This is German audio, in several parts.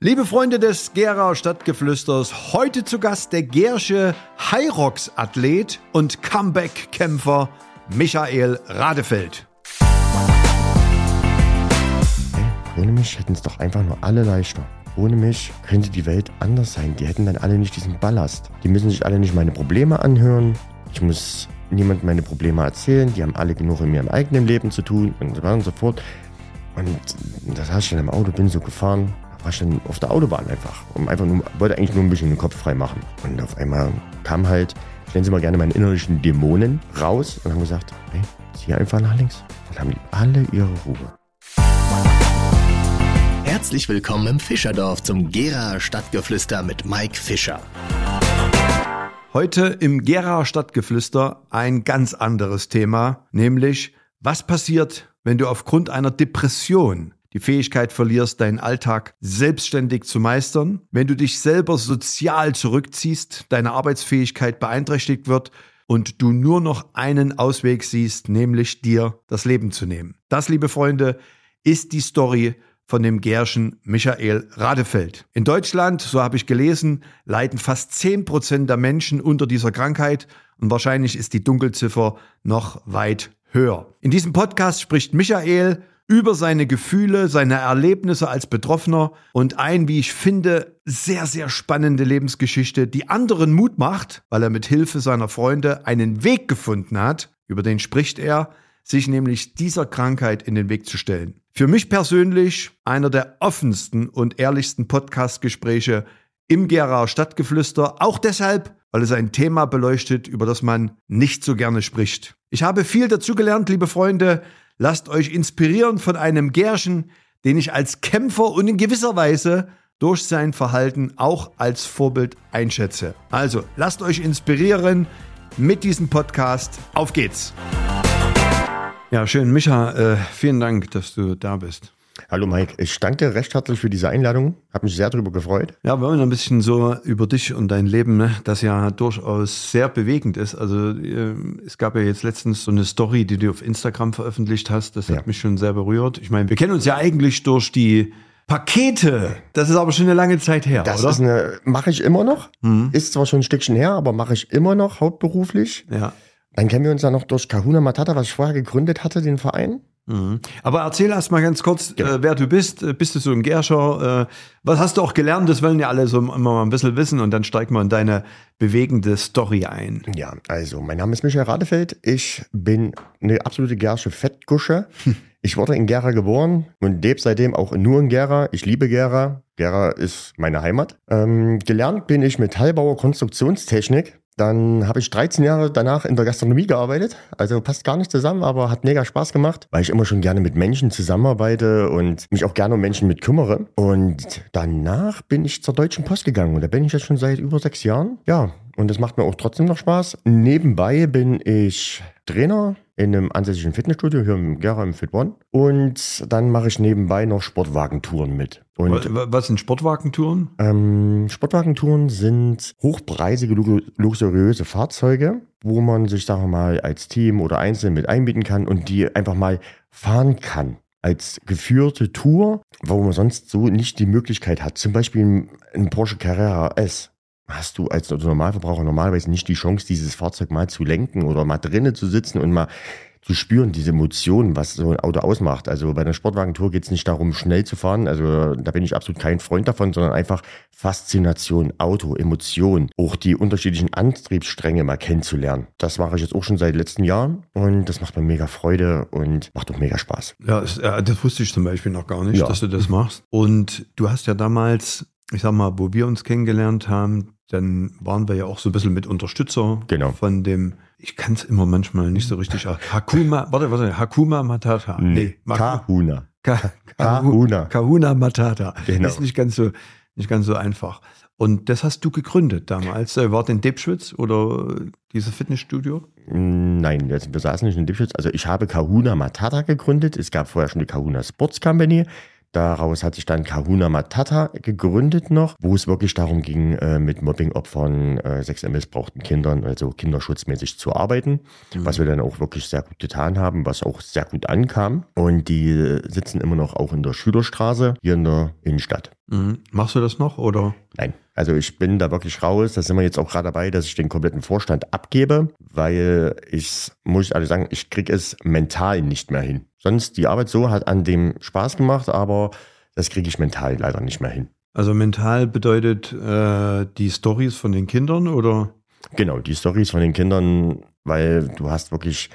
Liebe Freunde des Gera Stadtgeflüsters, heute zu Gast der Gersche Hyrox-Athlet und Comeback-Kämpfer Michael Radefeld. Ohne mich hätten es doch einfach nur alle leichter. Ohne mich könnte die Welt anders sein. Die hätten dann alle nicht diesen Ballast. Die müssen sich alle nicht meine Probleme anhören. Ich muss niemand meine Probleme erzählen. Die haben alle genug in ihrem eigenen Leben zu tun und so weiter und so fort. Und das heißt ich dann im Auto, bin so gefahren, war ich dann auf der Autobahn einfach. Und einfach nur, wollte eigentlich nur ein bisschen den Kopf frei machen. Und auf einmal kam halt, ich nenne sie mal gerne meine innerlichen Dämonen raus und haben gesagt, hey, zieh einfach nach links. Dann haben die alle ihre Ruhe. Herzlich willkommen im Fischerdorf zum Gera Stadtgeflüster mit Mike Fischer. Heute im Gera Stadtgeflüster ein ganz anderes Thema, nämlich was passiert, wenn du aufgrund einer Depression die Fähigkeit verlierst, deinen Alltag selbstständig zu meistern, wenn du dich selber sozial zurückziehst, deine Arbeitsfähigkeit beeinträchtigt wird und du nur noch einen Ausweg siehst, nämlich dir das Leben zu nehmen. Das, liebe Freunde, ist die Story von dem Gärschen Michael Radefeld. In Deutschland, so habe ich gelesen, leiden fast 10% der Menschen unter dieser Krankheit und wahrscheinlich ist die Dunkelziffer noch weit höher. In diesem Podcast spricht Michael über seine Gefühle, seine Erlebnisse als Betroffener und ein, wie ich finde, sehr, sehr spannende Lebensgeschichte, die anderen Mut macht, weil er mit Hilfe seiner Freunde einen Weg gefunden hat, über den spricht er, sich nämlich dieser Krankheit in den Weg zu stellen. Für mich persönlich einer der offensten und ehrlichsten Podcast-Gespräche im Gera Stadtgeflüster, auch deshalb, weil es ein Thema beleuchtet, über das man nicht so gerne spricht. Ich habe viel dazugelernt, liebe Freunde, Lasst euch inspirieren von einem Gärchen, den ich als Kämpfer und in gewisser Weise durch sein Verhalten auch als Vorbild einschätze. Also lasst euch inspirieren mit diesem Podcast. Auf geht's! Ja, schön. Micha, äh, vielen Dank, dass du da bist. Hallo Mike, ich danke recht herzlich für diese Einladung. Habe mich sehr darüber gefreut. Ja, wir wollen ein bisschen so über dich und dein Leben, ne, das ja durchaus sehr bewegend ist. Also äh, es gab ja jetzt letztens so eine Story, die du auf Instagram veröffentlicht hast. Das hat ja. mich schon sehr berührt. Ich meine, wir kennen uns ja eigentlich durch die Pakete. Das ist aber schon eine lange Zeit her, das oder? Das eine, mache ich immer noch. Mhm. Ist zwar schon ein Stückchen her, aber mache ich immer noch hauptberuflich. Ja. Dann kennen wir uns ja noch durch Kahuna Matata, was ich vorher gegründet hatte, den Verein. Mhm. Aber erzähl erst mal ganz kurz, ja. äh, wer du bist. Äh, bist du so ein Gerscher? Äh, was hast du auch gelernt? Das wollen ja alle so immer mal ein bisschen wissen und dann steigen wir in deine bewegende Story ein. Ja, also mein Name ist Michael Radefeld. Ich bin eine absolute Gersche Fettgusche. Ich wurde in Gera geboren und lebe seitdem auch nur in Gera. Ich liebe Gera. Gera ist meine Heimat. Ähm, gelernt bin ich Metallbauer Konstruktionstechnik. Dann habe ich 13 Jahre danach in der Gastronomie gearbeitet. Also passt gar nicht zusammen, aber hat mega Spaß gemacht, weil ich immer schon gerne mit Menschen zusammenarbeite und mich auch gerne um Menschen mit kümmere. Und danach bin ich zur Deutschen Post gegangen und da bin ich jetzt schon seit über sechs Jahren. Ja, und das macht mir auch trotzdem noch Spaß. Nebenbei bin ich Trainer in einem ansässigen Fitnessstudio hier im Gera im Fitbonn. Und dann mache ich nebenbei noch Sportwagentouren mit. Und, was sind Sportwagentouren? Ähm, Sportwagentouren sind hochpreisige, luxuriöse Fahrzeuge, wo man sich, sagen wir mal, als Team oder einzeln mit einbieten kann und die einfach mal fahren kann als geführte Tour, wo man sonst so nicht die Möglichkeit hat. Zum Beispiel ein Porsche Carrera S hast du als Normalverbraucher normalerweise nicht die Chance, dieses Fahrzeug mal zu lenken oder mal drinnen zu sitzen und mal zu spüren, diese Emotionen, was so ein Auto ausmacht. Also bei einer Sportwagentour geht es nicht darum, schnell zu fahren. Also da bin ich absolut kein Freund davon, sondern einfach Faszination, Auto, Emotion, auch die unterschiedlichen Antriebsstränge mal kennenzulernen. Das mache ich jetzt auch schon seit letzten Jahren und das macht mir mega Freude und macht auch mega Spaß. Ja, das wusste ich zum Beispiel noch gar nicht, ja. dass du das machst. Und du hast ja damals ich sag mal, wo wir uns kennengelernt haben, dann waren wir ja auch so ein bisschen mit Unterstützer genau. von dem, ich kann es immer manchmal nicht so richtig, Hakuma, warte, warte, Hakuma Matata. Nee, nee Kahuna. Ka Kahuna. Kahuna Matata. Genau. Ist nicht ganz so, nicht ganz so einfach. Und das hast du gegründet damals. Äh, war denn Debschwitz oder dieses Fitnessstudio? Nein, wir saßen nicht in Debschwitz. Also ich habe Kahuna Matata gegründet. Es gab vorher schon die Kahuna Sports Company. Daraus hat sich dann Kahuna Matata gegründet noch, wo es wirklich darum ging, äh, mit Mobbingopfern, äh, sexuell missbrauchten Kindern, also kinderschutzmäßig zu arbeiten, mhm. was wir dann auch wirklich sehr gut getan haben, was auch sehr gut ankam. Und die sitzen immer noch auch in der Schülerstraße hier in der Innenstadt. Mhm. Machst du das noch oder? Nein, also ich bin da wirklich raus. Da sind wir jetzt auch gerade dabei, dass ich den kompletten Vorstand abgebe, weil ich, muss ich ehrlich sagen, ich kriege es mental nicht mehr hin. Sonst die Arbeit so hat an dem Spaß gemacht, aber das kriege ich mental leider nicht mehr hin. Also mental bedeutet äh, die Stories von den Kindern oder? Genau, die Stories von den Kindern, weil du hast wirklich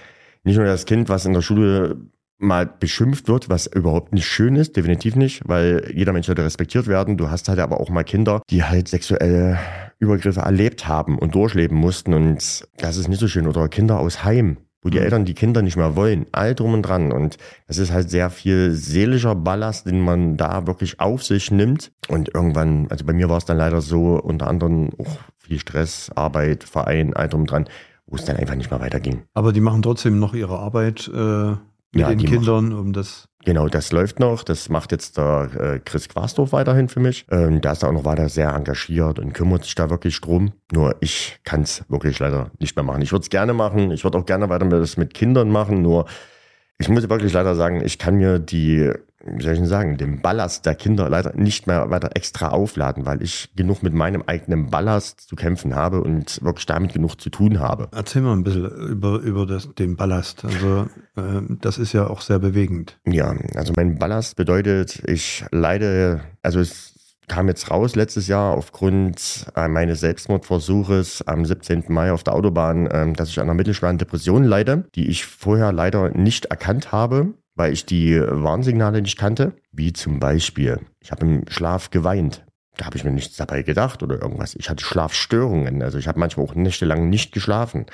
nicht nur das Kind, was in der Schule mal beschimpft wird, was überhaupt nicht schön ist, definitiv nicht, weil jeder Mensch sollte respektiert werden. Du hast halt aber auch mal Kinder, die halt sexuelle Übergriffe erlebt haben und durchleben mussten und das ist nicht so schön. Oder Kinder aus Heim, wo die mhm. Eltern die Kinder nicht mehr wollen, all drum und dran. Und das ist halt sehr viel seelischer Ballast, den man da wirklich auf sich nimmt. Und irgendwann, also bei mir war es dann leider so, unter anderem auch viel Stress, Arbeit, Verein, all drum und dran, wo es dann einfach nicht mehr weiterging. Aber die machen trotzdem noch ihre Arbeit. Äh mit ja, den Kindern, macht, um das. Genau, das läuft noch. Das macht jetzt der äh, Chris Quastorf weiterhin für mich. Ähm, der ist auch noch weiter sehr engagiert und kümmert sich da wirklich drum. Nur ich kann es wirklich leider nicht mehr machen. Ich würde es gerne machen. Ich würde auch gerne weiter das mit Kindern machen. Nur ich muss wirklich leider sagen, ich kann mir die wie soll ich denn sagen, den Ballast der Kinder leider nicht mehr weiter extra aufladen, weil ich genug mit meinem eigenen Ballast zu kämpfen habe und wirklich damit genug zu tun habe. Erzähl mal ein bisschen über, über das, den Ballast. Also äh, das ist ja auch sehr bewegend. Ja, also mein Ballast bedeutet, ich leide, also es kam jetzt raus letztes Jahr aufgrund äh, meines Selbstmordversuches am 17. Mai auf der Autobahn, äh, dass ich an einer mittelschweren Depression leide, die ich vorher leider nicht erkannt habe weil ich die Warnsignale nicht kannte, wie zum Beispiel, ich habe im Schlaf geweint. Da habe ich mir nichts dabei gedacht oder irgendwas. Ich hatte Schlafstörungen, also ich habe manchmal auch nächtelang nicht geschlafen.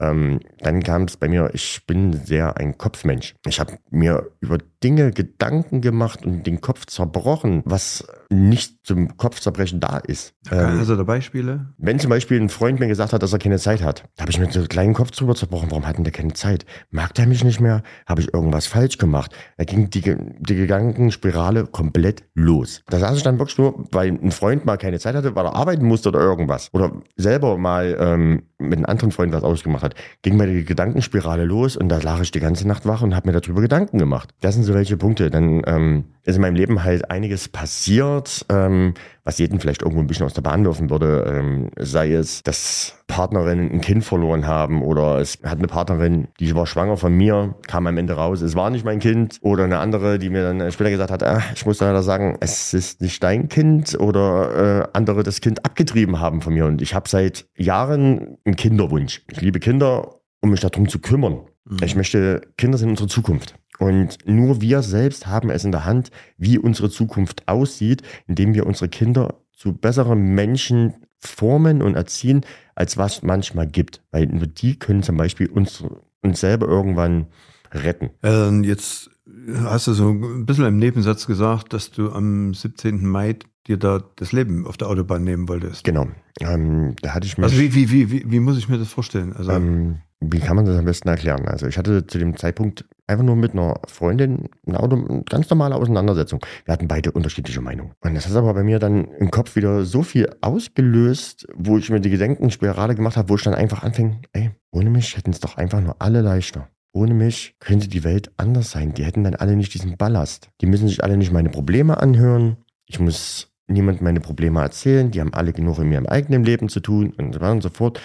Ähm, dann kam es bei mir, ich bin sehr ein Kopfmensch. Ich habe mir über Dinge Gedanken gemacht und den Kopf zerbrochen, was nicht zum Kopfzerbrechen da ist. Ähm, also da Beispiele? Wenn zum Beispiel ein Freund mir gesagt hat, dass er keine Zeit hat, da habe ich mir so einen kleinen Kopf drüber zerbrochen. Warum hat denn der keine Zeit? Mag der mich nicht mehr? Habe ich irgendwas falsch gemacht? Da ging die, die Gedankenspirale komplett los. Da saß ich dann wirklich nur, weil ein Freund mal keine Zeit hatte, weil er arbeiten musste oder irgendwas. Oder selber mal ähm, mit einem anderen Freund was ausgemacht hat, ging mir die Gedankenspirale los und da lag ich die ganze Nacht wach und habe mir darüber Gedanken gemacht. Das sind so welche Punkte. Dann ähm, ist in meinem Leben halt einiges passiert, ähm, was jeden vielleicht irgendwo ein bisschen aus der Bahn werfen würde. Ähm, sei es, dass Partnerinnen ein Kind verloren haben oder es hat eine Partnerin, die war schwanger von mir, kam am Ende raus, es war nicht mein Kind. Oder eine andere, die mir dann später gesagt hat, ah, ich muss leider sagen, es ist nicht dein Kind. Oder äh, andere das Kind abgetrieben haben von mir. Und ich habe seit Jahren einen Kinderwunsch. Ich liebe Kinder, um mich darum zu kümmern. Mhm. Ich möchte, Kinder sind unsere Zukunft. Und nur wir selbst haben es in der Hand, wie unsere Zukunft aussieht, indem wir unsere Kinder zu besseren Menschen formen und erziehen, als was manchmal gibt. Weil nur die können zum Beispiel uns, uns selber irgendwann retten. Ähm, jetzt hast du so ein bisschen im Nebensatz gesagt, dass du am 17. Mai dir da das Leben auf der Autobahn nehmen wolltest. Genau. Ähm, da hatte ich mich. Also wie, wie, wie, wie, wie muss ich mir das vorstellen? Also ähm, wie kann man das am besten erklären? Also ich hatte zu dem Zeitpunkt einfach nur mit einer Freundin eine, ganz normale Auseinandersetzung. Wir hatten beide unterschiedliche Meinungen. Und das hat aber bei mir dann im Kopf wieder so viel ausgelöst, wo ich mir die Gedankenspirale gemacht habe, wo ich dann einfach anfing, ey, ohne mich hätten es doch einfach nur alle leichter. Ohne mich könnte die Welt anders sein. Die hätten dann alle nicht diesen Ballast. Die müssen sich alle nicht meine Probleme anhören. Ich muss niemand meine Probleme erzählen. Die haben alle genug in ihrem eigenen Leben zu tun und so weiter und so fort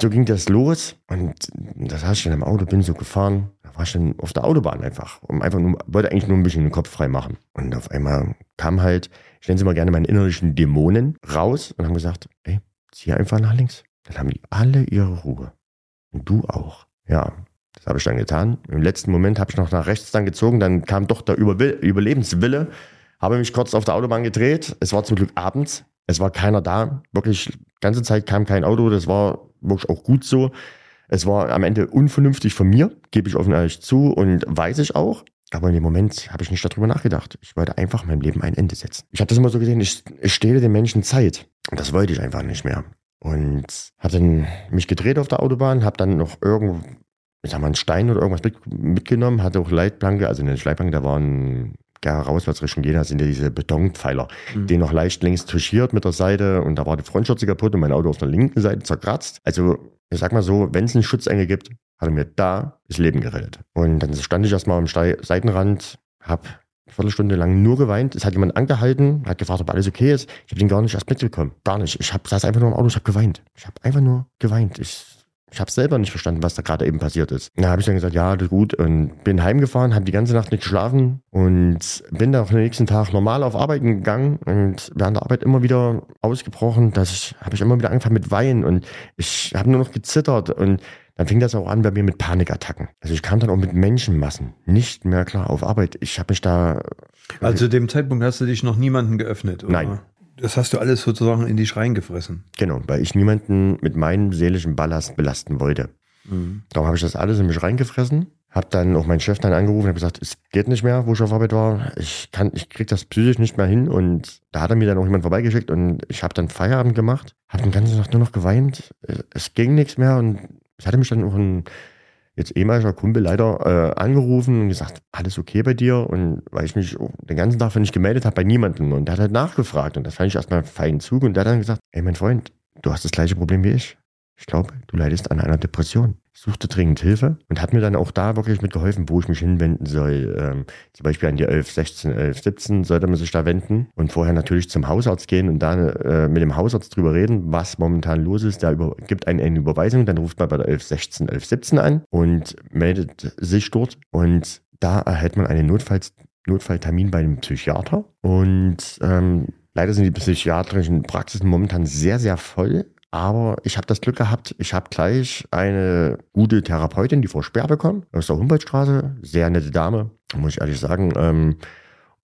so ging das los und da saß ich dann im Auto, bin so gefahren. Da war ich dann auf der Autobahn einfach. Um einfach nur, wollte eigentlich nur ein bisschen den Kopf frei machen. Und auf einmal kam halt, ich nenne sie mal gerne meine innerlichen Dämonen raus und haben gesagt, ey, zieh einfach nach links. Dann haben die alle ihre Ruhe. Und du auch. Ja, das habe ich dann getan. Im letzten Moment habe ich noch nach rechts dann gezogen, dann kam doch der Überlebenswille, habe mich kurz auf der Autobahn gedreht. Es war zum Glück abends. Es war keiner da. Wirklich, ganze Zeit kam kein Auto. Das war wirklich auch gut so. Es war am Ende unvernünftig von mir, gebe ich offen ehrlich zu und weiß ich auch. Aber in dem Moment habe ich nicht darüber nachgedacht. Ich wollte einfach meinem Leben ein Ende setzen. Ich habe das immer so gesehen, ich, ich stehle den Menschen Zeit. Und das wollte ich einfach nicht mehr. Und dann mich gedreht auf der Autobahn, habe dann noch irgendwo, ich sag mal, einen Stein oder irgendwas mit, mitgenommen, hatte auch Leitplanke, also eine Leitplanke, da war ein ja, rauswärts Richtung Jena sind ja diese Betonpfeiler, mhm. den noch leicht links touchiert mit der Seite und da war die Frontschürze kaputt und mein Auto auf der linken Seite zerkratzt. Also ich sag mal so, wenn es einen Schutzengel gibt, hat er mir da das Leben gerettet. Und dann stand ich erstmal am Seitenrand, hab eine Viertelstunde lang nur geweint. Es hat jemand angehalten, hat gefragt, ob alles okay ist. Ich habe den gar nicht erst mitbekommen. Gar nicht. Ich hab, saß einfach nur im Auto, ich habe geweint. Ich habe einfach nur geweint. Ich ich habe selber nicht verstanden, was da gerade eben passiert ist. Da habe ich dann gesagt, ja, das ist gut und bin heimgefahren, habe die ganze Nacht nicht geschlafen und bin dann auch am nächsten Tag normal auf Arbeiten gegangen und während der Arbeit immer wieder ausgebrochen, dass ich habe ich immer wieder angefangen mit Weinen und ich habe nur noch gezittert und dann fing das auch an bei mir mit Panikattacken. Also ich kam dann auch mit Menschenmassen nicht mehr klar auf Arbeit. Ich habe mich da Also zu dem Zeitpunkt hast du dich noch niemanden geöffnet, oder? Nein. Das hast du alles sozusagen in dich reingefressen. Genau, weil ich niemanden mit meinem seelischen Ballast belasten wollte. Darum habe ich das alles in mich reingefressen. Habe dann auch meinen Chef dann angerufen und habe gesagt, es geht nicht mehr, wo ich auf Arbeit war. Ich kann, ich krieg das psychisch nicht mehr hin. Und da hat er mir dann auch jemand vorbeigeschickt und ich habe dann Feierabend gemacht. Habe den ganzen Tag nur noch geweint. Es ging nichts mehr und es hatte mich dann auch ein jetzt ehemaliger Kumpel leider äh, angerufen und gesagt, alles okay bei dir? Und weil ich mich den ganzen Tag nicht gemeldet habe bei niemandem und der hat halt nachgefragt und das fand ich erstmal einen feinen Zug und der hat dann gesagt, ey mein Freund, du hast das gleiche Problem wie ich. Ich glaube, du leidest an einer Depression. Suchte dringend Hilfe und hat mir dann auch da wirklich mitgeholfen, wo ich mich hinwenden soll. Ähm, zum Beispiel an die 11, 16, 11, 17 sollte man sich da wenden und vorher natürlich zum Hausarzt gehen und da äh, mit dem Hausarzt drüber reden, was momentan los ist. Der über, gibt einen eine Überweisung, dann ruft man bei der 11, 16, 11, 17 an und meldet sich dort und da erhält man einen Notfalls, Notfalltermin bei einem Psychiater und ähm, Leider sind die psychiatrischen Praxisen momentan sehr, sehr voll. Aber ich habe das Glück gehabt, ich habe gleich eine gute Therapeutin, die Frau Speer bekommen, aus der Humboldtstraße. Sehr nette Dame, muss ich ehrlich sagen. Ähm,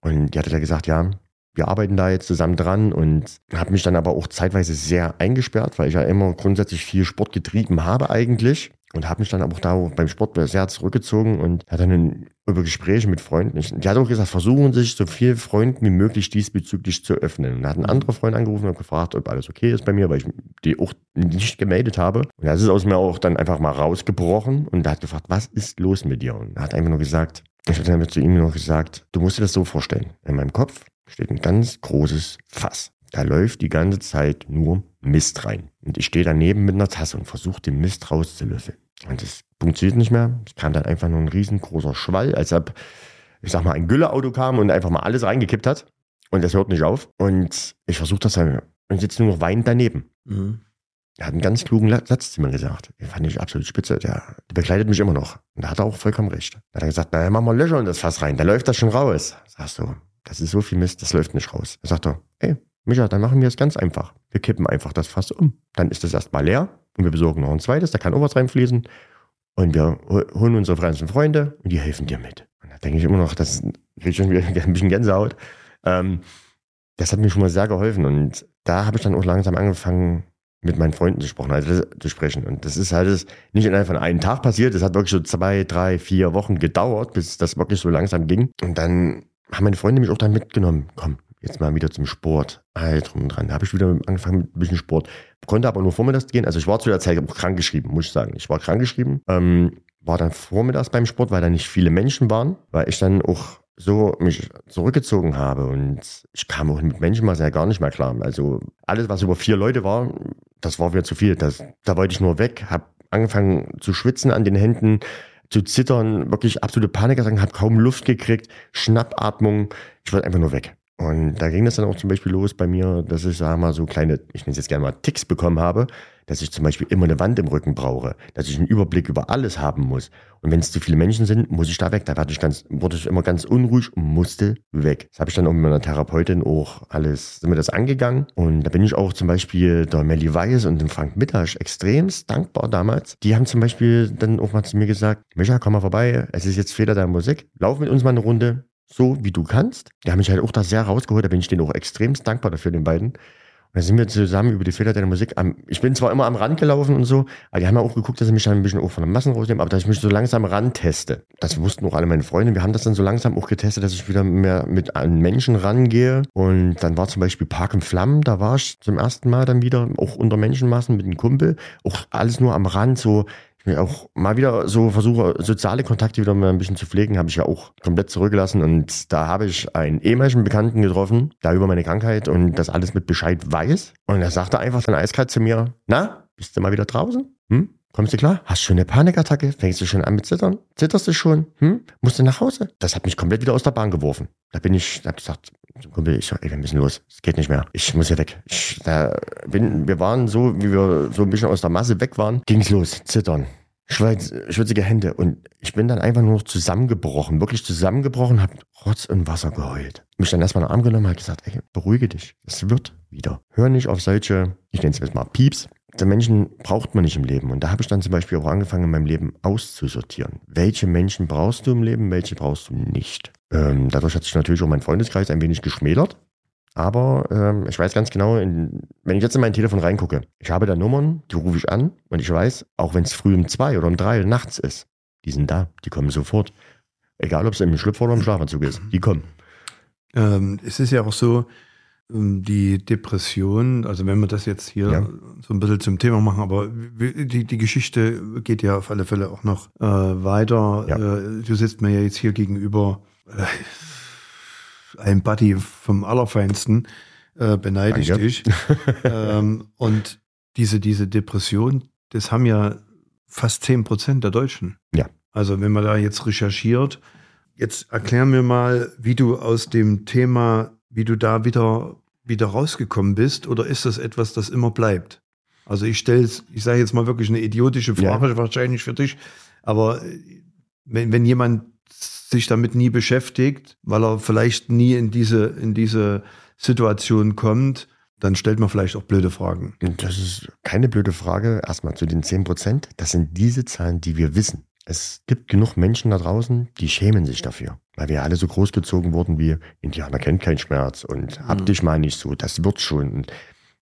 und die hatte da gesagt, ja, wir arbeiten da jetzt zusammen dran und habe mich dann aber auch zeitweise sehr eingesperrt, weil ich ja immer grundsätzlich viel Sport getrieben habe eigentlich. Und habe mich dann auch da beim Sport sehr zurückgezogen und hatte dann über Gespräche mit Freunden. Ich, die hat auch gesagt, versuchen sich so viel Freunden wie möglich diesbezüglich zu öffnen. Und da hat ein anderer Freund angerufen und gefragt, ob alles okay ist bei mir, weil ich die auch nicht gemeldet habe. Und das ist aus mir auch dann einfach mal rausgebrochen und da hat gefragt, was ist los mit dir? Und er hat einfach nur gesagt, ich habe dann zu ihm noch gesagt, du musst dir das so vorstellen. In meinem Kopf steht ein ganz großes Fass. Da läuft die ganze Zeit nur Mist rein. Und ich stehe daneben mit einer Tasse und versuche den Mist rauszulöffeln. Und das funktioniert nicht mehr. Es kam dann einfach nur ein riesengroßer Schwall, als ob, ich sag mal, ein Gülleauto kam und einfach mal alles reingekippt hat. Und das hört nicht auf. Und ich versuche das dann und sitze nur noch weinend daneben. Mhm. Er hat einen ganz klugen Satz zu mir gesagt. Den fand ich absolut spitze. Der, der begleitet mich immer noch. Und da hat er auch vollkommen recht. Da hat er gesagt, na, mach mal Löcher in das Fass rein. Da läuft das schon raus. Sagst du, das ist so viel Mist, das läuft nicht raus. Da sagt er, ey, Micha, dann machen wir es ganz einfach. Wir kippen einfach das Fass um. Dann ist es erstmal leer und wir besorgen noch ein zweites, da kann auch was reinfließen. Und wir holen unsere ganzen Freunde und die helfen dir mit. Und da denke ich immer noch, das kriege schon wieder ein bisschen Gänsehaut. Ähm, das hat mir schon mal sehr geholfen. Und da habe ich dann auch langsam angefangen, mit meinen Freunden zu sprechen, also zu sprechen. Und das ist halt nicht innerhalb von einem Tag passiert. Das hat wirklich so zwei, drei, vier Wochen gedauert, bis das wirklich so langsam ging. Und dann haben meine Freunde mich auch dann mitgenommen. Komm, jetzt mal wieder zum Sport. Halt drum und dran. Da habe ich wieder angefangen mit ein bisschen Sport. Konnte aber nur vormittags gehen. Also ich war zu der Zeit krank geschrieben, muss ich sagen. Ich war krank geschrieben. Ähm, war dann vormittags beim Sport, weil da nicht viele Menschen waren, weil ich dann auch so mich zurückgezogen habe und ich kam auch mit Menschen mal sehr gar nicht mehr klar. Also alles, was über vier Leute war, das war mir zu viel. Das, da wollte ich nur weg, habe angefangen zu schwitzen an den Händen, zu zittern, wirklich absolute Panik, habe kaum Luft gekriegt, Schnappatmung. Ich wollte einfach nur weg. Und da ging das dann auch zum Beispiel los bei mir, dass ich, sag mal, so kleine, ich nenne es jetzt gerne mal Ticks bekommen habe, dass ich zum Beispiel immer eine Wand im Rücken brauche, dass ich einen Überblick über alles haben muss. Und wenn es zu viele Menschen sind, muss ich da weg. Da ich ganz, wurde ich immer ganz unruhig und musste weg. Das habe ich dann auch mit meiner Therapeutin auch alles, sind wir das angegangen. Und da bin ich auch zum Beispiel der Melly Weiß und dem Frank Mittasch extremst dankbar damals. Die haben zum Beispiel dann auch mal zu mir gesagt, Micha, komm mal vorbei, es ist jetzt Fehler der Musik, lauf mit uns mal eine Runde, so wie du kannst. Die haben mich halt auch da sehr rausgeholt, da bin ich denen auch extremst dankbar dafür, den beiden. Und da sind wir zusammen über die Fehler deiner Musik. Am, ich bin zwar immer am Rand gelaufen und so, aber die haben ja auch geguckt, dass sie mich dann ein bisschen auch von der Massen rausnehmen, aber dass ich mich so langsam ranteste. Das wussten auch alle meine Freunde. Wir haben das dann so langsam auch getestet, dass ich wieder mehr mit an Menschen rangehe. Und dann war zum Beispiel Park und Flammen, da war ich zum ersten Mal dann wieder, auch unter Menschenmassen mit einem Kumpel. Auch alles nur am Rand, so ich auch mal wieder so versuche, soziale Kontakte wieder mal ein bisschen zu pflegen, habe ich ja auch komplett zurückgelassen. Und da habe ich einen ehemaligen Bekannten getroffen, der über meine Krankheit und das alles mit Bescheid weiß. Und er sagte einfach dann eiskalt zu mir, na, bist du mal wieder draußen? Hm? Kommst du klar? Hast schon eine Panikattacke? Fängst du schon an mit Zittern? Zitterst du schon? Hm? Musst du nach Hause? Das hat mich komplett wieder aus der Bahn geworfen. Da bin ich, da hab ich gesagt, Kumpel, ich ey, wir müssen los. Es geht nicht mehr. Ich muss hier weg. Ich, da bin, wir waren so, wie wir so ein bisschen aus der Masse weg waren, ging's los. Zittern. Schweiz, schwitzige Hände. Und ich bin dann einfach nur zusammengebrochen, wirklich zusammengebrochen, hab Rotz und Wasser geheult. Mich dann erstmal in den Arm genommen, hab gesagt, ey, beruhige dich. Es wird wieder. Hör nicht auf solche, ich nenne es jetzt mal Pieps. Die Menschen braucht man nicht im Leben. Und da habe ich dann zum Beispiel auch angefangen, in meinem Leben auszusortieren. Welche Menschen brauchst du im Leben, welche brauchst du nicht? Ähm, dadurch hat sich natürlich auch mein Freundeskreis ein wenig geschmälert. Aber ähm, ich weiß ganz genau, in, wenn ich jetzt in mein Telefon reingucke, ich habe da Nummern, die rufe ich an und ich weiß, auch wenn es früh um zwei oder um drei nachts ist, die sind da, die kommen sofort. Egal, ob es im Schlüpfer oder im Schlafanzug ist, die kommen. Ähm, es ist ja auch so, ähm, die Depression, also wenn wir das jetzt hier Ja. so ein bisschen zum Thema machen, aber die, die Geschichte geht ja auf alle Fälle auch noch äh, weiter. Ja. Äh, du sitzt mir ja jetzt hier gegenüber ein Buddy vom Allerfeinsten, äh, beneide ich dich. ähm, und diese, diese Depression, das haben ja fast 10 Prozent der Deutschen. Ja. Also wenn man da jetzt recherchiert, jetzt erklär mir mal, wie du aus dem Thema, wie du da wieder, wieder rausgekommen bist, oder ist das etwas, das immer bleibt? Also ich stelle ich sage jetzt mal wirklich eine idiotische Ja. Frage wahrscheinlich für dich, aber äh, wenn, wenn jemand sich damit nie beschäftigt, weil er vielleicht nie in diese, in diese Situation kommt, dann stellt man vielleicht auch blöde Fragen. Das ist keine blöde Frage. Erstmal zu den 10 Prozent. Das sind diese Zahlen, die wir wissen. Es gibt genug Menschen da draußen, die schämen sich dafür. Weil wir alle so großgezogen wurden wie Indianer kennt keinen Schmerz und hab Mhm. dich mal nicht so, das wird schon.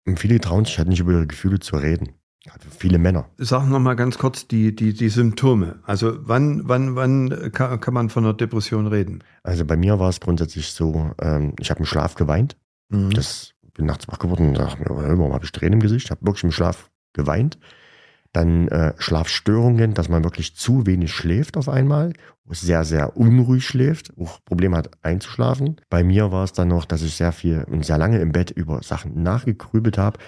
Und viele trauen sich halt nicht über ihre Gefühle zu reden. Also viele Männer. Sag noch mal ganz kurz die, die, die Symptome. Also wann, wann, wann kann, kann man von einer Depression reden? Also bei mir war es grundsätzlich so, ähm, ich habe im Schlaf geweint. Mhm. Das bin nachts wach geworden und dachte mir, warum habe ich Tränen im Gesicht? Ich habe wirklich im Schlaf geweint. Dann äh, Schlafstörungen, dass man wirklich zu wenig schläft auf einmal, sehr, sehr unruhig schläft, auch Probleme hat einzuschlafen. Bei mir war es dann noch, dass ich sehr viel und sehr lange im Bett über Sachen nachgegrübelt habe,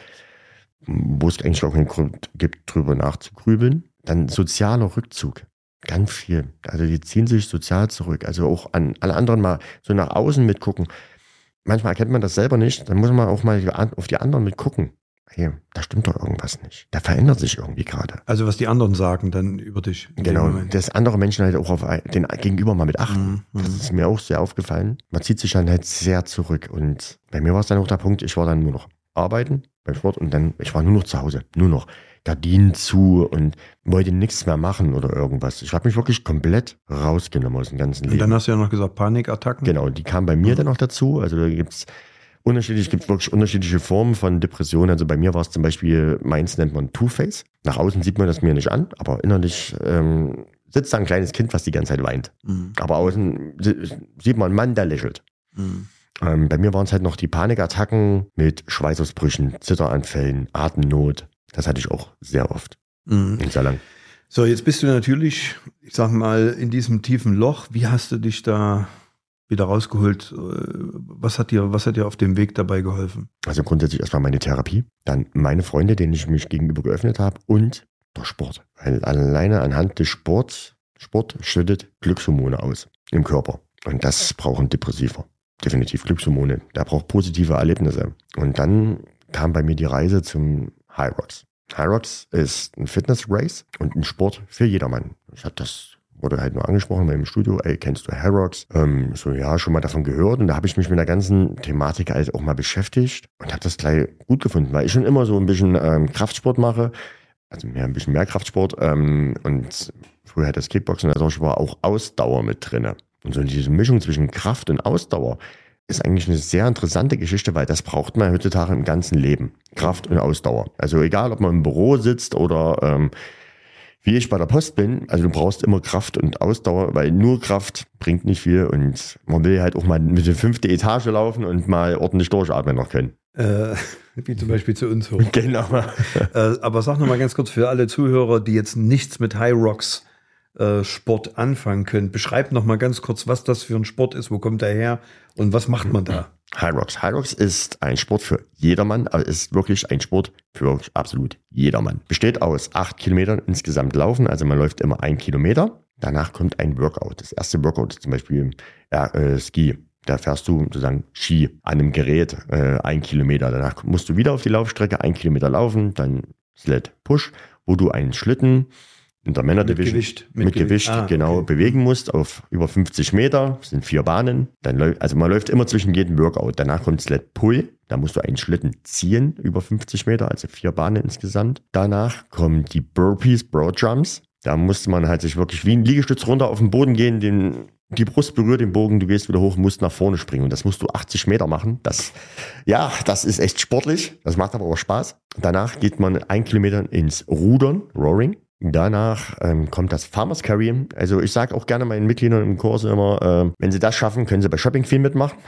wo es eigentlich auch keinen Grund gibt, drüber nachzugrübeln. Dann sozialer Rückzug. Ganz viel. Also die ziehen sich sozial zurück. Also auch an alle anderen mal so nach außen mitgucken manchmal erkennt man das selber nicht, dann muss man auch mal auf die anderen mit gucken. Hey, da stimmt doch irgendwas nicht. Da verändert sich irgendwie gerade. Also was die anderen sagen dann über dich. Genau, dass andere Menschen halt auch auf den Gegenüber mal mit achten. Mhm, Das mhm. ist mir auch sehr aufgefallen. Man zieht sich dann halt sehr zurück. Und bei mir war es dann auch der Punkt, ich war dann nur noch arbeiten beim Sport und dann, ich war nur noch zu Hause, nur noch. Gardinen zu und wollte nichts mehr machen oder irgendwas. Ich habe mich wirklich komplett rausgenommen aus dem ganzen Und Leben. dann hast du ja noch gesagt Panikattacken. Genau, die kam bei mir Mhm. dann noch dazu. Also da gibt's unterschiedlich, gibt wirklich unterschiedliche Formen von Depressionen. Also bei mir war es zum Beispiel, meins nennt man Two-Face. Nach außen sieht man das mir nicht an, aber innerlich ähm, sitzt da ein kleines Kind, was die ganze Zeit weint. Mhm. Aber außen si- sieht man einen Mann, der lächelt. Mhm. Ähm, bei mir waren es halt noch die Panikattacken mit Schweißausbrüchen, Zitteranfällen, Atemnot. Das hatte ich auch sehr oft Mhm. und sehr lang. So, jetzt bist du natürlich, ich sag mal, in diesem tiefen Loch. Wie hast du dich da wieder rausgeholt? Äh, Was hat dir, was hat dir auf dem Weg dabei geholfen? Also grundsätzlich erstmal meine Therapie, dann meine Freunde, denen ich mich gegenüber geöffnet habe und der Sport. Weil alleine anhand des Sports, Sport schüttet Glückshormone aus im Körper. Und das brauchen Depressiver. Definitiv Glückshormone. Der braucht positive Erlebnisse. Und dann kam bei mir die Reise zum High Rocks. High Rocks ist ein Fitness-Race und ein Sport für jedermann. Ich habe das wurde halt nur angesprochen im Studio, ey, kennst du High? Ähm, so, ja, schon mal davon gehört. Und da habe ich mich mit der ganzen Thematik halt auch mal beschäftigt und habe das gleich gut gefunden, weil ich schon immer so ein bisschen ähm, Kraftsport mache. Also mehr ein bisschen mehr Kraftsport. Ähm, und früher hat das Kickboxen, also war auch Ausdauer mit drinne. Und so diese Mischung zwischen Kraft und Ausdauer ist eigentlich eine sehr interessante Geschichte, weil das braucht man heutzutage im ganzen Leben. Kraft und Ausdauer. Also egal, ob man im Büro sitzt oder ähm, wie ich bei der Post bin, also du brauchst immer Kraft und Ausdauer, weil nur Kraft bringt nicht viel und man will halt auch mal mit der fünfte Etage laufen und mal ordentlich durchatmen noch können. Äh, wie zum Beispiel zu uns hoch. Genau. äh, aber sag noch mal ganz kurz für alle Zuhörer, die jetzt nichts mit High Rocks äh, Sport anfangen können. Beschreib noch mal ganz kurz, was das für ein Sport ist, wo kommt er her und was macht man da? High Rocks. High Rocks ist ein Sport für jedermann, aber ist wirklich ein Sport für absolut jedermann. Besteht aus acht Kilometern insgesamt laufen, also man läuft immer ein Kilometer. Danach kommt ein Workout. Das erste Workout ist zum Beispiel äh, Ski. Da fährst du sozusagen Ski an einem Gerät äh, ein Kilometer. Danach musst du wieder auf die Laufstrecke ein Kilometer laufen, dann Sled Push, wo du einen Schlitten in der Männerdivision Mit Gewicht. mit, Gewicht, Ah, genau okay. bewegen musst auf über 50 Meter, Das sind vier Bahnen. Dann läuft, also man läuft immer zwischen jedem Workout. Danach kommt Sled Pull, da musst du einen Schlitten ziehen über 50 Meter, also vier Bahnen insgesamt. Danach kommen die Burpees, Broad Jumps. Da musste man halt sich wirklich wie ein Liegestütz runter auf den Boden gehen, den, die Brust berührt den Bogen, du gehst wieder hoch, musst nach vorne springen. Und das musst du 80 Meter machen. Das, ja, das ist echt sportlich. Das macht aber auch Spaß. Danach geht man ein Kilometer ins Rudern, Rowing. Danach ähm, kommt das Farmers Carry. Also ich sage auch gerne meinen Mitgliedern im Kurs immer, äh, wenn sie das schaffen, können sie bei Shopping viel mitmachen.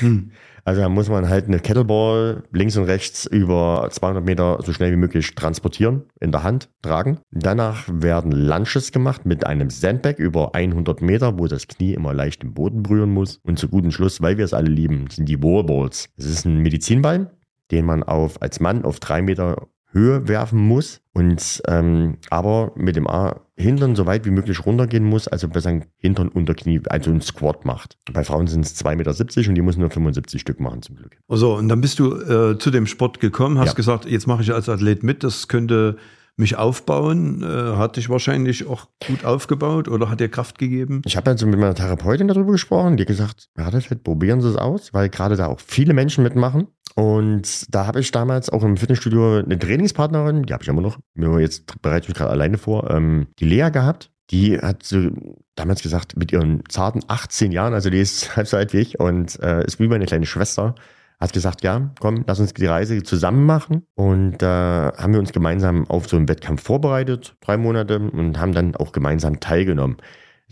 Hm. Also da muss man halt eine Kettleball links und rechts über 200 Meter so schnell wie möglich transportieren, in der Hand tragen. Danach werden Lunches gemacht mit einem Sandbag über 100 Meter, wo das Knie immer leicht im Boden berühren muss. Und zu gutem Schluss, weil wir es alle lieben, sind die Wallballs. Das ist ein Medizinball, den man auf, als Mann auf drei Meter Höhe werfen muss und ähm, aber mit dem A Hintern so weit wie möglich runtergehen muss, also besser Hintern unter Knie, also ein Squat macht. Bei Frauen sind es 2,70 Meter und die müssen nur 75 Stück machen zum Glück. So, und dann bist du äh, zu dem Sport gekommen, hast Ja. gesagt, jetzt mache ich als Athlet mit, das könnte mich aufbauen. Äh, hat dich wahrscheinlich auch gut aufgebaut oder hat dir Kraft gegeben? Ich habe also mit meiner Therapeutin darüber gesprochen, die gesagt, ja, das halt, probieren Sie es aus, weil gerade da auch viele Menschen mitmachen. Und da habe ich damals auch im Fitnessstudio eine Trainingspartnerin, die habe ich immer noch, nur jetzt bereite ich mich gerade alleine vor, ähm, die Lea gehabt. Die hat so damals gesagt, mit ihren zarten 18 Jahren, also die ist halb so alt wie ich und äh, ist wie meine kleine Schwester, hat gesagt, ja, komm, lass uns die Reise zusammen machen. Und da haben wir uns gemeinsam auf so einen Wettkampf vorbereitet, drei Monate, und haben dann auch gemeinsam teilgenommen.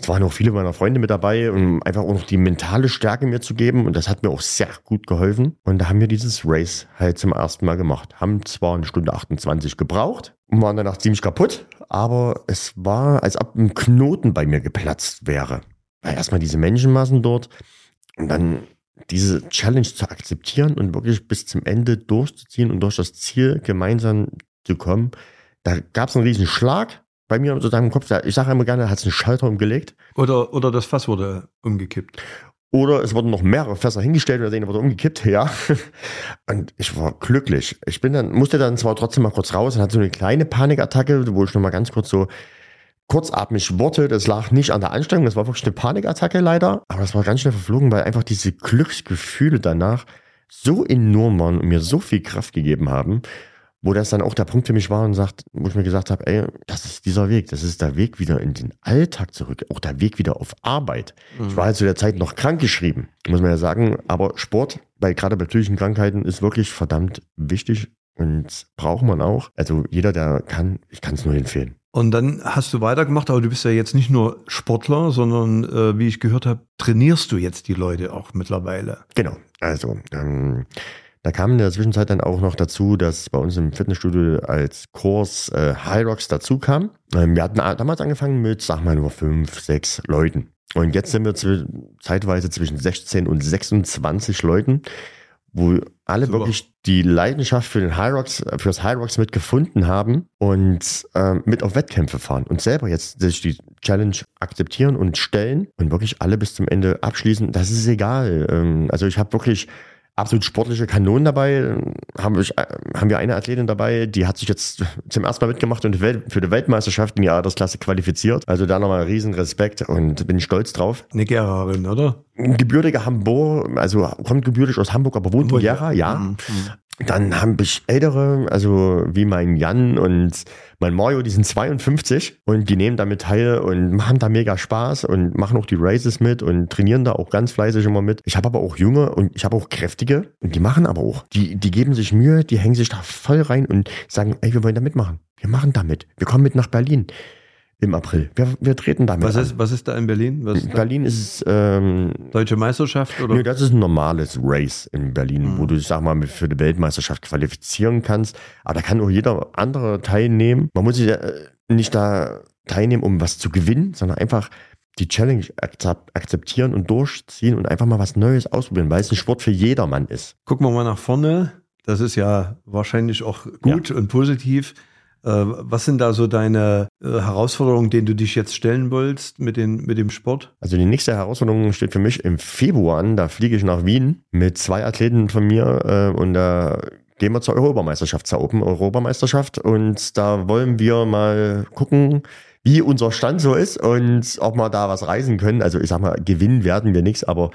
Es waren auch viele meiner Freunde mit dabei, um einfach auch noch die mentale Stärke mir zu geben. Und das hat mir auch sehr gut geholfen. Und da haben wir dieses Race halt zum ersten Mal gemacht. Haben zwar eine Stunde 28 gebraucht und waren danach ziemlich kaputt, aber es war, als ob ein Knoten bei mir geplatzt wäre. Weil erstmal diese Menschenmassen dort und dann diese Challenge zu akzeptieren und wirklich bis zum Ende durchzuziehen und durch das Ziel gemeinsam zu kommen. Da gab es einen riesen Schlag bei mir sozusagen im Kopf. Ich sage immer gerne, da hat es einen Schalter umgelegt. Oder, oder das Fass wurde umgekippt? Oder es wurden noch mehrere Fässer hingestellt oder der eine wurde umgekippt, ja. Und ich war glücklich. Ich bin dann, musste dann zwar trotzdem mal kurz raus und hatte so eine kleine Panikattacke, wo ich noch mal ganz kurz so kurzatmig wurde. Das lag nicht an der Anstrengung, das war wirklich eine Panikattacke leider. Aber das war ganz schnell verflogen, weil einfach diese Glücksgefühle danach so enorm waren und mir so viel Kraft gegeben haben, wo das dann auch der Punkt für mich war und sagt, wo ich mir gesagt habe, ey, das ist dieser Weg, das ist der Weg wieder in den Alltag zurück, auch der Weg wieder auf Arbeit. Ich war halt zu der Zeit noch krankgeschrieben, muss man ja sagen, aber Sport, bei gerade bei psychischen Krankheiten, ist wirklich verdammt wichtig und braucht man auch. Also jeder, der kann, ich kann es nur empfehlen. Und dann hast du weitergemacht, aber du bist ja jetzt nicht nur Sportler, sondern äh, wie ich gehört habe, trainierst du jetzt die Leute auch mittlerweile. Genau, also ähm, da kam in der Zwischenzeit dann auch noch dazu, dass bei uns im Fitnessstudio als Kurs äh, High Rocks dazu kam. Ähm, wir hatten damals angefangen mit, sag mal, nur fünf, sechs Leuten. Und jetzt sind wir zeitweise zwischen 16 und 26 Leuten, wo alle Super. wirklich die Leidenschaft für den High Rocks, fürs High Rocks mitgefunden haben und ähm, mit auf Wettkämpfe fahren und selber jetzt sich die Challenge akzeptieren und stellen und wirklich alle bis zum Ende abschließen. Das ist egal. Ähm, also ich habe wirklich absolut sportliche Kanonen dabei. Haben wir, äh, haben wir eine Athletin dabei, die hat sich jetzt zum ersten Mal mitgemacht und für die Weltmeisterschaft in der Altersklasse qualifiziert. Also da nochmal riesen Respekt und bin stolz drauf. Eine Gerarin, oder? Ein gebürtiger Hamburg, also kommt gebürtig aus Hamburg, aber wohnt in Gera, ja. Mhm. Dann habe ich ältere, also wie mein Jan und mein Mario, die sind 52 und die nehmen damit teil und machen da mega Spaß und machen auch die Races mit und trainieren da auch ganz fleißig immer mit. Ich habe aber auch junge und ich habe auch kräftige und die machen aber auch. Die, die geben sich Mühe, die hängen sich da voll rein und sagen, ey, wir wollen da mitmachen. Wir machen damit. Wir kommen mit nach Berlin im April. Wir, wir treten damit Was an. ist, was ist da in Berlin? Was da? Berlin ist ähm, Deutsche Meisterschaft? Oder? Nö, das ist ein normales Race in Berlin, Mhm. wo du dich, sag mal, für die Weltmeisterschaft qualifizieren kannst. Aber da kann auch jeder andere teilnehmen. Man muss sich ja, äh, nicht da teilnehmen, um was zu gewinnen, sondern einfach die Challenge akzeptieren und durchziehen und einfach mal was Neues ausprobieren, weil es ein Sport für jedermann ist. Gucken wir mal nach vorne. Das ist ja wahrscheinlich auch gut ja. und positiv. Äh, was sind da so deine äh, Herausforderungen, denen du dich jetzt stellen willst mit, den, mit dem Sport? Also die nächste Herausforderung steht für mich im Februar an. Da fliege ich nach Wien mit zwei Athleten von mir äh, und da gehen wir zur Europameisterschaft, zur Open Europameisterschaft und da wollen wir mal gucken, wie unser Stand so ist und ob wir da was reisen können. Also ich sag mal, gewinnen werden wir nichts, aber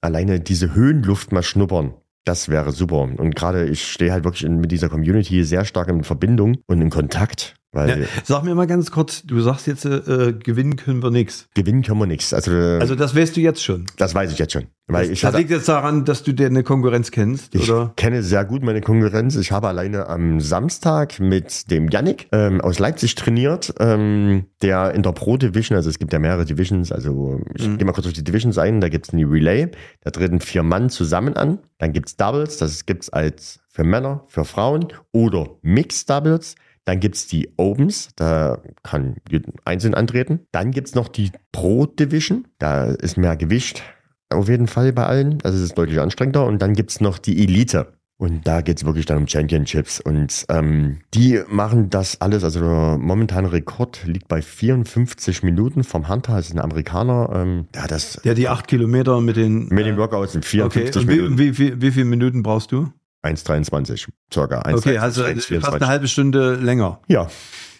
alleine diese Höhenluft mal schnuppern, das wäre super. Und gerade ich stehe halt wirklich in, mit dieser Community sehr stark in Verbindung und in Kontakt. Weil ja, sag mir mal ganz kurz, du sagst jetzt, äh, gewinnen können wir nichts. Gewinnen können wir nichts. Also, also das weißt du jetzt schon. Das weiß ich jetzt schon. Weil das, ich das hatte, liegt jetzt daran, dass du deine Konkurrenz kennst, ich oder? kenne sehr gut meine Konkurrenz. Ich habe alleine am Samstag mit dem Yannick ähm, aus Leipzig trainiert, ähm, der in der Pro Division, also es gibt ja mehrere Divisions, also ich mhm. gehe mal kurz auf die Divisions ein, da gibt es eine Relay, da treten vier Mann zusammen an, dann gibt es Doubles, das gibt es als für Männer, für Frauen oder Mixed Doubles. Dann gibt es die Opens, da kann einzeln antreten. Dann gibt es noch die Pro Division, da ist mehr Gewicht auf jeden Fall bei allen. Also es ist deutlich anstrengender. Und dann gibt es noch die Elite. Und da geht es wirklich dann um Championships. Und ähm, die machen das alles. Also der momentane Rekord liegt bei 54 Minuten vom Hunter, das ist ein Amerikaner. Ähm, ja, das, der die acht Kilometer mit den. Mit den Workouts in 54 okay. Minuten. Wie, wie, wie viele Minuten brauchst du? 1,23 circa. 1, okay, also 1, fast eine halbe Stunde länger. Ja.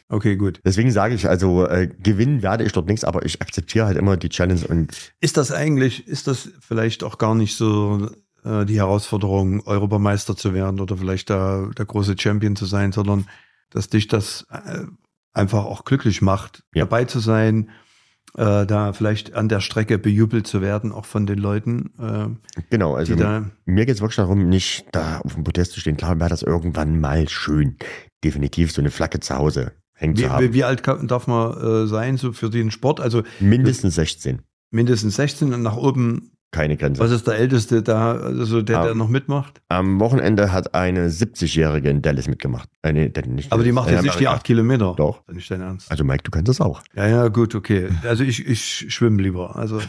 Okay, gut. Deswegen sage ich, also äh, gewinnen werde ich dort nichts, aber ich akzeptiere halt immer die Challenge und. Ist das eigentlich, ist das vielleicht auch gar nicht so äh, die Herausforderung, Europameister zu werden oder vielleicht da der große Champion zu sein, sondern dass dich das äh, einfach auch glücklich macht, ja. dabei zu sein, äh, da vielleicht an der Strecke bejubelt zu werden, auch von den Leuten. Äh, genau, also mir geht es wirklich darum, nicht da auf dem Podest zu stehen. Klar wäre das irgendwann mal schön. Definitiv so eine Flagge zu Hause hängen wie, zu haben. Wie alt darf man äh, sein so für den Sport? Also mindestens 16. Mindestens 16 und nach oben keine Grenze. Was ist der Älteste da, also der, der noch mitmacht? Am Wochenende hat eine 70-Jährige in Dallas mitgemacht. Äh, nee, nicht Aber die macht jetzt nicht die acht Kilometer. Doch. Nicht dein Ernst. Also Mike, du kannst das auch. Ja, ja, gut, okay. Also ich, ich schwimme lieber. Also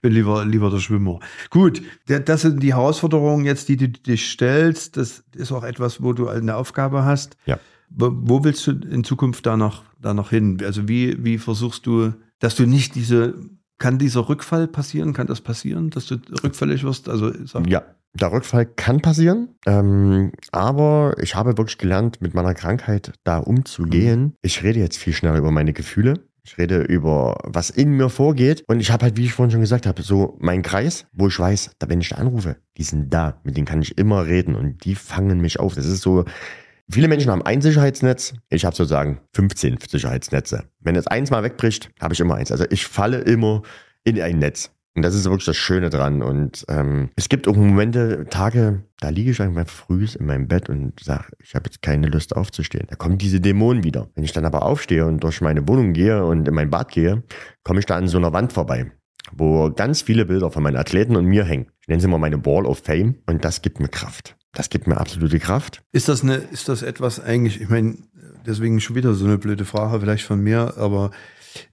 bin lieber, lieber der Schwimmer. Gut, das sind die Herausforderungen jetzt, die du dich stellst. Das ist auch etwas, wo du eine Aufgabe hast. Ja. Wo willst du in Zukunft da noch, da noch hin? Also wie, wie versuchst du, dass du nicht diese kann dieser Rückfall passieren? Kann das passieren, dass du rückfällig wirst? Also ja, der Rückfall kann passieren, ähm, aber ich habe wirklich gelernt, mit meiner Krankheit da umzugehen. Mhm. Ich rede jetzt viel schneller über meine Gefühle. Ich rede über, was in mir vorgeht. Und ich habe halt, wie ich vorhin schon gesagt habe, so meinen Kreis, wo ich weiß, da wenn ich da anrufe, die sind da, mit denen kann ich immer reden und die fangen mich auf. Das ist so, Viele Menschen haben ein Sicherheitsnetz. Ich habe sozusagen 15 Sicherheitsnetze. Wenn jetzt eins mal wegbricht, habe ich immer eins. Also ich falle immer in ein Netz. Und das ist wirklich das Schöne dran. Und ähm, es gibt auch Momente, Tage, da liege ich einfach früh in meinem Bett und sage, ich habe jetzt keine Lust aufzustehen. Da kommen diese Dämonen wieder. Wenn ich dann aber aufstehe und durch meine Wohnung gehe und in mein Bad gehe, komme ich da an so einer Wand vorbei, wo ganz viele Bilder von meinen Athleten und mir hängen. Ich nenne sie mal meine Wall of Fame und das gibt mir Kraft. Das gibt mir absolute Kraft. Ist das eine, ist das etwas eigentlich, ich meine, deswegen schon wieder so eine blöde Frage vielleicht von mir, aber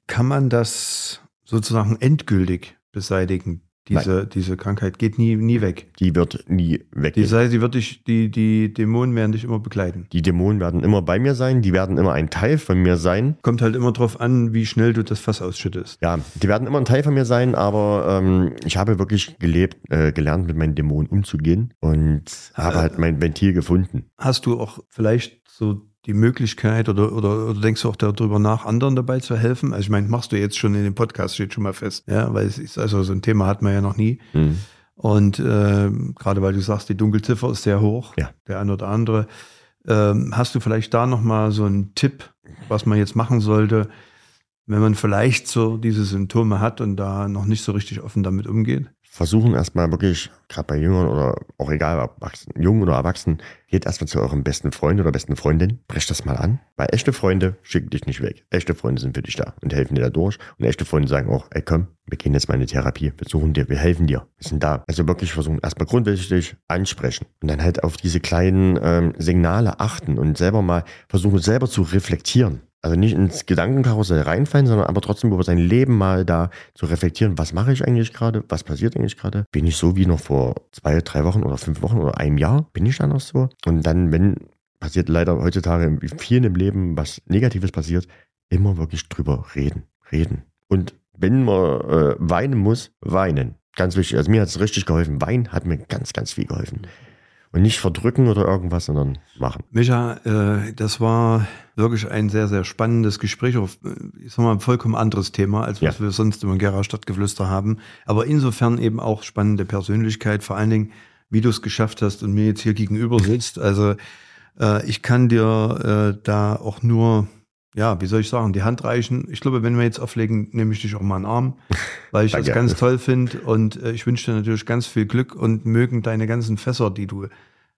kann man das sozusagen endgültig beseitigen? Diese, diese Krankheit geht nie, nie weg. Die wird nie weg. Die, heißt, die, wird dich, die, die Dämonen werden dich immer begleiten. Die Dämonen werden immer bei mir sein, die werden immer ein Teil von mir sein. Kommt halt immer drauf an, wie schnell du das Fass ausschüttest. Ja, die werden immer ein Teil von mir sein, aber ähm, ich habe wirklich gelebt, äh, gelernt, mit meinen Dämonen umzugehen und habe äh, halt mein Ventil gefunden. Hast du auch vielleicht so die Möglichkeit oder, oder, oder denkst du auch darüber nach, anderen dabei zu helfen? Also ich meine, machst du jetzt schon in dem Podcast, steht schon mal fest, ja, weil es ist, also so ein Thema hat man ja noch nie. Mhm. Und äh, gerade weil du sagst, die Dunkelziffer ist sehr hoch, ja. der eine oder andere. Ähm, hast du vielleicht da nochmal so einen Tipp, was man jetzt machen sollte, wenn man vielleicht so diese Symptome hat und da noch nicht so richtig offen damit umgeht? Versuchen erstmal wirklich, gerade bei Jüngern oder auch egal, erwachsen, jung oder erwachsen, geht erstmal zu eurem besten Freund oder besten Freundin, brecht das mal an. Weil echte Freunde schicken dich nicht weg. Echte Freunde sind für dich da und helfen dir da durch. Und echte Freunde sagen auch, ey komm, wir gehen jetzt mal in die Therapie, wir suchen dir, wir helfen dir, wir sind da. Also wirklich versuchen, erstmal grundsätzlich ansprechen und dann halt auf diese kleinen ähm, Signale achten und selber mal versuchen, selber zu reflektieren. Also nicht ins Gedankenkarussell reinfallen, sondern aber trotzdem über sein Leben mal da zu reflektieren, was mache ich eigentlich gerade, was passiert eigentlich gerade? Bin ich so wie noch vor zwei, drei Wochen oder fünf Wochen oder einem Jahr? Bin ich da noch so? Und dann, wenn passiert leider heutzutage vielen im Leben, was Negatives passiert, immer wirklich drüber reden, reden. Und wenn man äh, weinen muss, weinen. Ganz wichtig. Also mir hat es richtig geholfen. Wein hat mir ganz, ganz viel geholfen. Und nicht verdrücken oder irgendwas, sondern machen. Micha, äh, das war wirklich ein sehr, sehr spannendes Gespräch auf, ich sag mal, ein vollkommen anderes Thema, als was Ja. wir sonst im Gera Stadtgeflüster haben. Aber insofern eben auch spannende Persönlichkeit, vor allen Dingen, wie du es geschafft hast und mir jetzt hier gegenüber sitzt. Also äh, ich kann dir äh, da auch nur, ja, wie soll ich sagen, die Hand reichen. Ich glaube, wenn wir jetzt auflegen, nehme ich dich auch mal in den Arm, weil ich das Danke. ganz toll finde. Und äh, ich wünsche dir natürlich ganz viel Glück und mögen deine ganzen Fässer, die du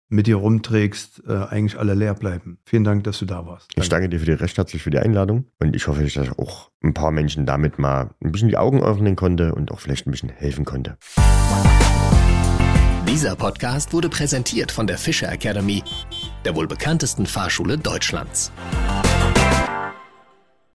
mit dir rumträgst, äh, eigentlich alle leer bleiben. Vielen Dank, dass du da warst. Ich danke dir für die, recht herzlich für die Einladung. Und ich hoffe, dass ich auch ein paar Menschen damit mal ein bisschen die Augen öffnen konnte und auch vielleicht ein bisschen helfen konnte. Dieser Podcast wurde präsentiert von der Fischer Academy, der wohl bekanntesten Fahrschule Deutschlands.